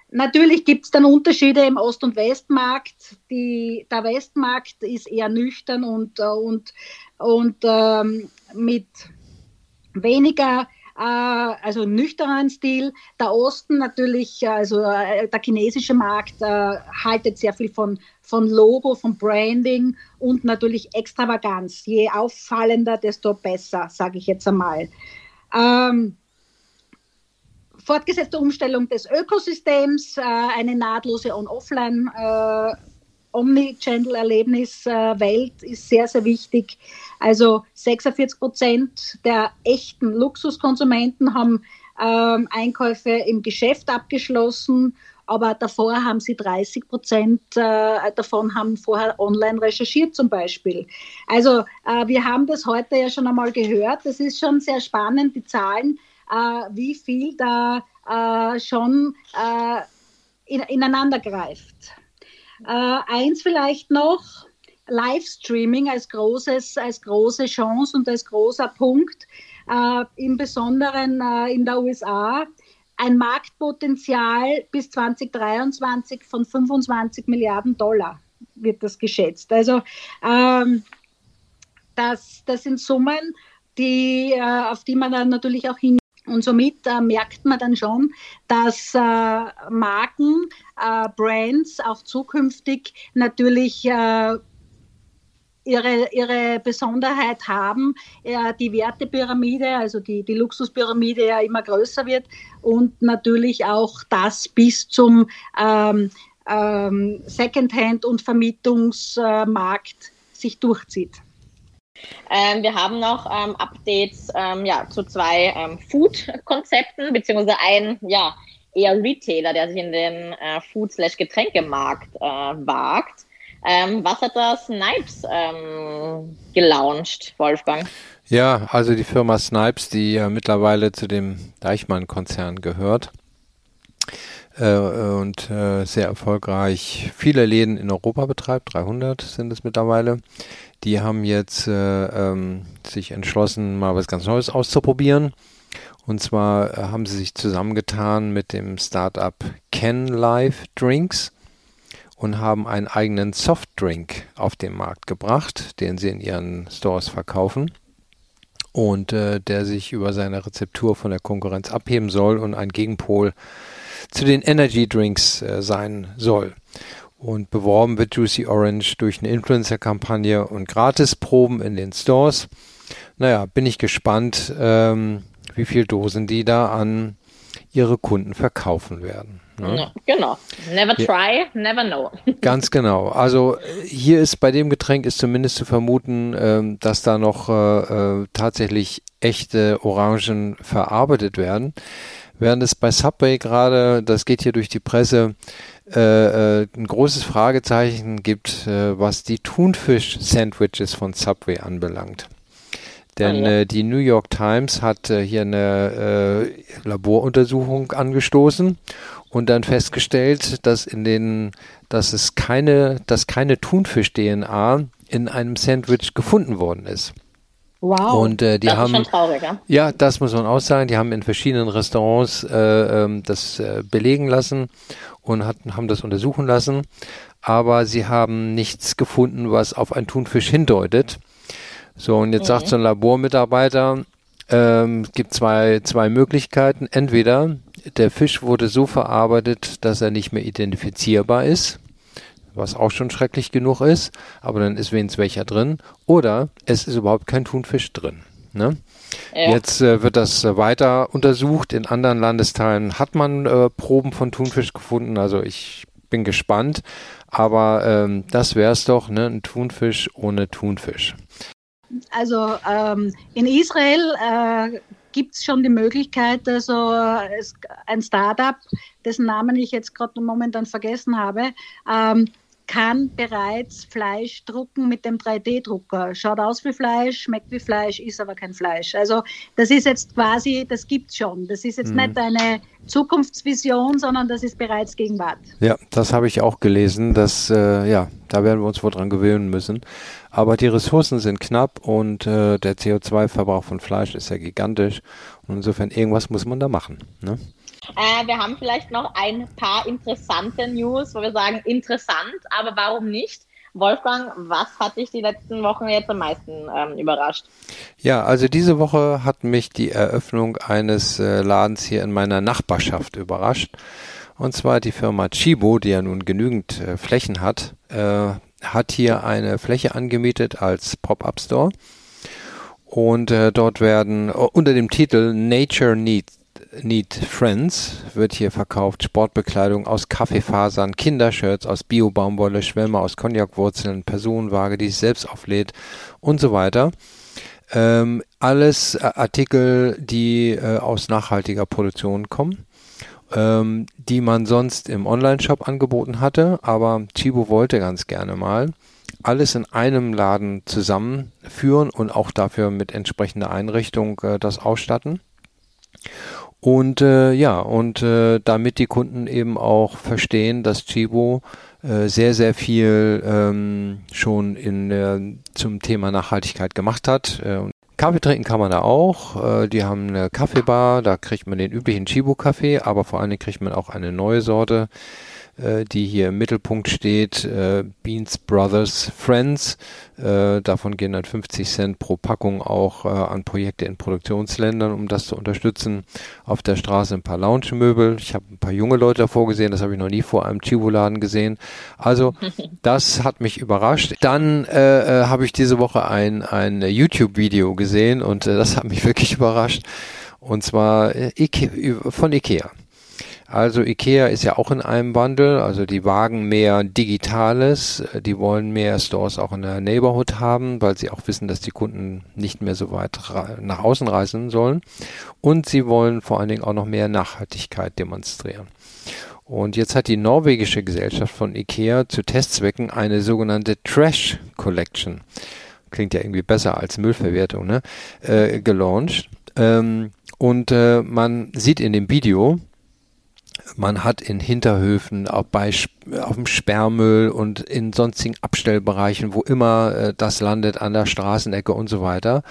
Natürlich gibt es dann Unterschiede im Ost- und Westmarkt. Die, der Westmarkt ist eher nüchtern und, äh, und, und ähm, mit weniger äh, also nüchternen Stil. Der Osten natürlich, also äh, der chinesische Markt äh, haltet sehr viel von, von Logo, von Branding und natürlich Extravaganz. Je auffallender, desto besser, sage ich jetzt einmal. Ähm, fortgesetzte Umstellung des Ökosystems, äh, eine nahtlose On-Offline- äh, Omnichannel-Erlebnis-Welt ist sehr, sehr wichtig. Also 46 Prozent der echten Luxuskonsumenten haben ähm, Einkäufe im Geschäft abgeschlossen, aber davor haben sie 30 Prozent äh, davon haben vorher online recherchiert zum Beispiel. Also äh, wir haben das heute ja schon einmal gehört. Das ist schon sehr spannend, die Zahlen, äh, wie viel da äh, schon äh, in, ineinander greift. Äh, eins vielleicht noch, Livestreaming als, großes, als große Chance und als großer Punkt, äh, im Besonderen äh, in der USA. ein Marktpotenzial bis 2023 von 25 Milliarden Dollar wird das geschätzt. Also ähm, das, das sind Summen, die, äh, auf die man dann natürlich auch hin und somit äh, merkt man dann schon, dass äh, Marken, äh, Brands auch zukünftig natürlich äh, ihre, ihre Besonderheit haben, äh, die Wertepyramide, also die, die Luxuspyramide ja immer größer wird und natürlich auch das bis zum ähm, ähm, Secondhand- und Vermietungsmarkt sich durchzieht. Ähm, wir haben noch ähm, Updates ähm, ja, zu zwei ähm, Food-Konzepten, beziehungsweise ein ja, eher Retailer, der sich in den äh, Food-Getränkemarkt äh, wagt. Ähm, was hat das Snipes ähm, gelauncht, Wolfgang? Ja, also die Firma Snipes, die ja mittlerweile zu dem Deichmann-Konzern gehört äh, und äh, sehr erfolgreich viele Läden in Europa betreibt, 300 sind es mittlerweile. Die haben jetzt äh, ähm, sich entschlossen, mal was ganz Neues auszuprobieren. Und zwar äh, haben sie sich zusammengetan mit dem Startup Ken Life Drinks und haben einen eigenen Softdrink auf den Markt gebracht, den sie in ihren Stores verkaufen und äh, der sich über seine Rezeptur von der Konkurrenz abheben soll und ein Gegenpol zu den Energy Drinks äh, sein soll. Und beworben wird Juicy Orange durch eine Influencer-Kampagne und Gratisproben in den Stores. Naja, bin ich gespannt, ähm, wie viel Dosen die da an ihre Kunden verkaufen werden. Ne? genau. Never try, ja. never know. Ganz genau. Also hier ist bei dem Getränk ist zumindest zu vermuten, ähm, dass da noch äh, äh, tatsächlich echte Orangen verarbeitet werden. Während es bei Subway gerade, das geht hier durch die Presse, äh, äh, ein großes Fragezeichen gibt, äh, was die Thunfisch-Sandwiches von Subway anbelangt. Denn ah, ja. äh, die New York Times hat äh, hier eine äh, Laboruntersuchung angestoßen und dann festgestellt, dass in den, dass es keine, dass keine Thunfisch-DNA in einem Sandwich gefunden worden ist. Wow. Und äh, die das haben, ist schon traurig, ja? ja, das muss man auch sagen. Die haben in verschiedenen Restaurants äh, ähm, das äh, belegen lassen und hatten, haben das untersuchen lassen, aber sie haben nichts gefunden, was auf einen Thunfisch hindeutet. So und jetzt mhm. sagt so ein Labormitarbeiter, ähm, es gibt zwei zwei Möglichkeiten. Entweder der Fisch wurde so verarbeitet, dass er nicht mehr identifizierbar ist was auch schon schrecklich genug ist, aber dann ist wenigstens welcher drin. Oder es ist überhaupt kein Thunfisch drin. Ne? Ja. Jetzt äh, wird das äh, weiter untersucht. In anderen Landesteilen hat man äh, Proben von Thunfisch gefunden. Also ich bin gespannt. Aber ähm, das wäre es doch, ne? ein Thunfisch ohne Thunfisch. Also ähm, in Israel äh, gibt es schon die Möglichkeit, also ein Startup, dessen Namen ich jetzt gerade momentan vergessen habe, ähm, kann bereits Fleisch drucken mit dem 3D-Drucker. Schaut aus wie Fleisch, schmeckt wie Fleisch, ist aber kein Fleisch. Also das ist jetzt quasi, das gibt es schon. Das ist jetzt mhm. nicht eine Zukunftsvision, sondern das ist bereits Gegenwart. Ja, das habe ich auch gelesen. Dass, äh, ja, da werden wir uns wohl dran gewöhnen müssen. Aber die Ressourcen sind knapp und äh, der CO2-Verbrauch von Fleisch ist ja gigantisch. Und insofern irgendwas muss man da machen. Ne? Äh, wir haben vielleicht noch ein paar interessante News, wo wir sagen, interessant, aber warum nicht? Wolfgang, was hat dich die letzten Wochen jetzt am meisten ähm, überrascht? Ja, also diese Woche hat mich die Eröffnung eines äh, Ladens hier in meiner Nachbarschaft überrascht. Und zwar die Firma Chibo, die ja nun genügend äh, Flächen hat, äh, hat hier eine Fläche angemietet als Pop-up-Store. Und äh, dort werden unter dem Titel Nature Needs Need Friends wird hier verkauft. Sportbekleidung aus Kaffeefasern, Kindershirts aus Bio-Baumwolle, Schwämme aus Cognacwurzeln, Personenwaage, die sich selbst auflädt und so weiter. Ähm, alles äh, Artikel, die äh, aus nachhaltiger Produktion kommen, ähm, die man sonst im Online-Shop angeboten hatte, aber Chibo wollte ganz gerne mal alles in einem Laden zusammenführen und auch dafür mit entsprechender Einrichtung äh, das ausstatten. Und äh, ja, und äh, damit die Kunden eben auch verstehen, dass Chibo äh, sehr, sehr viel ähm, schon in, äh, zum Thema Nachhaltigkeit gemacht hat. Äh, Kaffee trinken kann man da auch. Äh, die haben eine Kaffeebar, da kriegt man den üblichen Chibo-Kaffee, aber vor allen Dingen kriegt man auch eine neue Sorte äh, die hier im Mittelpunkt steht, äh, Beans Brothers Friends. Äh, davon gehen dann 50 Cent pro Packung auch äh, an Projekte in Produktionsländern, um das zu unterstützen. Auf der Straße ein paar Lounge-Möbel. Ich habe ein paar junge Leute davor gesehen, das habe ich noch nie vor einem Chivo-Laden gesehen. Also das hat mich überrascht. Dann äh, äh, habe ich diese Woche ein, ein YouTube-Video gesehen und das hat mich wirklich überrascht. Und zwar Ike von Ikea. Also IKEA ist ja auch in einem Wandel, also die wagen mehr Digitales, die wollen mehr Stores auch in der Neighborhood haben, weil sie auch wissen, dass die Kunden nicht mehr so weit nach außen reisen sollen. Und sie wollen vor allen Dingen auch noch mehr Nachhaltigkeit demonstrieren. Und jetzt hat die norwegische Gesellschaft von IKEA zu Testzwecken eine sogenannte Trash Collection, klingt ja irgendwie besser als Müllverwertung, ne, äh, gelauncht. Ähm, und äh, man sieht in dem Video, man hat in Hinterhöfen, auch bei, auf dem Sperrmüll und in sonstigen Abstellbereichen, wo immer äh, das landet, an der Straßenecke und so weiter,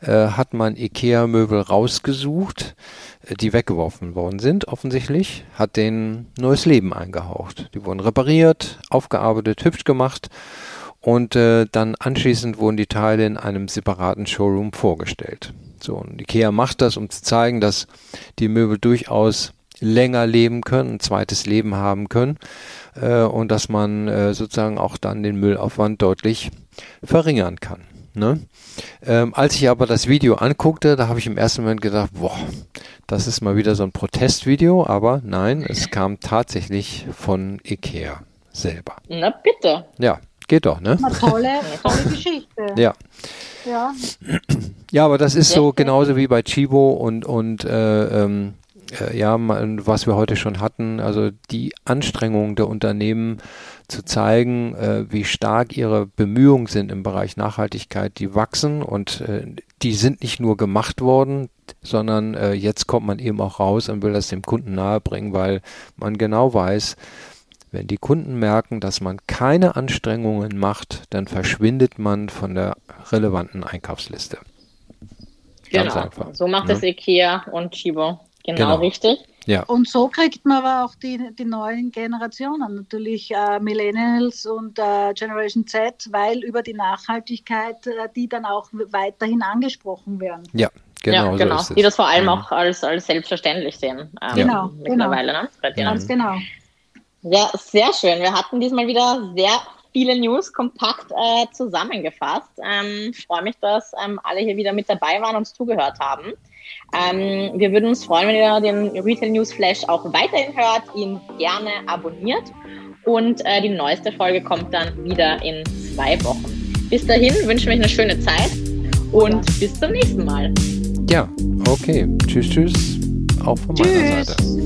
äh, hat man Ikea-Möbel rausgesucht, äh, die weggeworfen worden sind, offensichtlich, hat denen neues Leben eingehaucht. Die wurden repariert, aufgearbeitet, hübsch gemacht und äh, dann anschließend wurden die Teile in einem separaten Showroom vorgestellt. So, und Ikea macht das, um zu zeigen, dass die Möbel durchaus länger leben können, ein zweites Leben haben können äh, und dass man äh, sozusagen auch dann den Müllaufwand deutlich verringern kann. Ne? Ähm, als ich aber das Video anguckte, da habe ich im ersten Moment gedacht, boah, das ist mal wieder so ein Protestvideo, aber nein, es kam tatsächlich von Ikea selber. Na bitte. Ja, geht doch, ne? Eine tolle, tolle Geschichte. Ja. Ja. ja, aber das ist so genauso wie bei Chibo und, und äh, ähm, äh, ja, was wir heute schon hatten, also die Anstrengungen der Unternehmen zu zeigen, äh, wie stark ihre Bemühungen sind im Bereich Nachhaltigkeit, die wachsen und äh, die sind nicht nur gemacht worden, sondern äh, jetzt kommt man eben auch raus und will das dem Kunden nahebringen, weil man genau weiß, wenn die Kunden merken, dass man keine Anstrengungen macht, dann verschwindet man von der relevanten Einkaufsliste. Ganz genau. Einfach. So macht ja. es IKEA und Chibo. Genau, genau, richtig. Ja. Und so kriegt man aber auch die, die neuen Generationen, natürlich äh, Millennials und äh, Generation Z, weil über die Nachhaltigkeit äh, die dann auch weiterhin angesprochen werden. Ja, genau. Ja, genau. So die das vor allem mhm. auch als, als selbstverständlich sehen. Ähm, genau, mittlerweile, genau. Ne? Ganz genau. Ja, sehr schön. Wir hatten diesmal wieder sehr viele News kompakt äh, zusammengefasst. Ähm, freue mich, dass ähm, alle hier wieder mit dabei waren und uns zugehört haben. Ähm, wir würden uns freuen, wenn ihr den Retail News Flash auch weiterhin hört, ihn gerne abonniert und äh, die neueste Folge kommt dann wieder in zwei Wochen. Bis dahin wünschen wir euch eine schöne Zeit und bis zum nächsten Mal. Ja, okay. Tschüss, tschüss. Auch von tschüss. meiner Seite.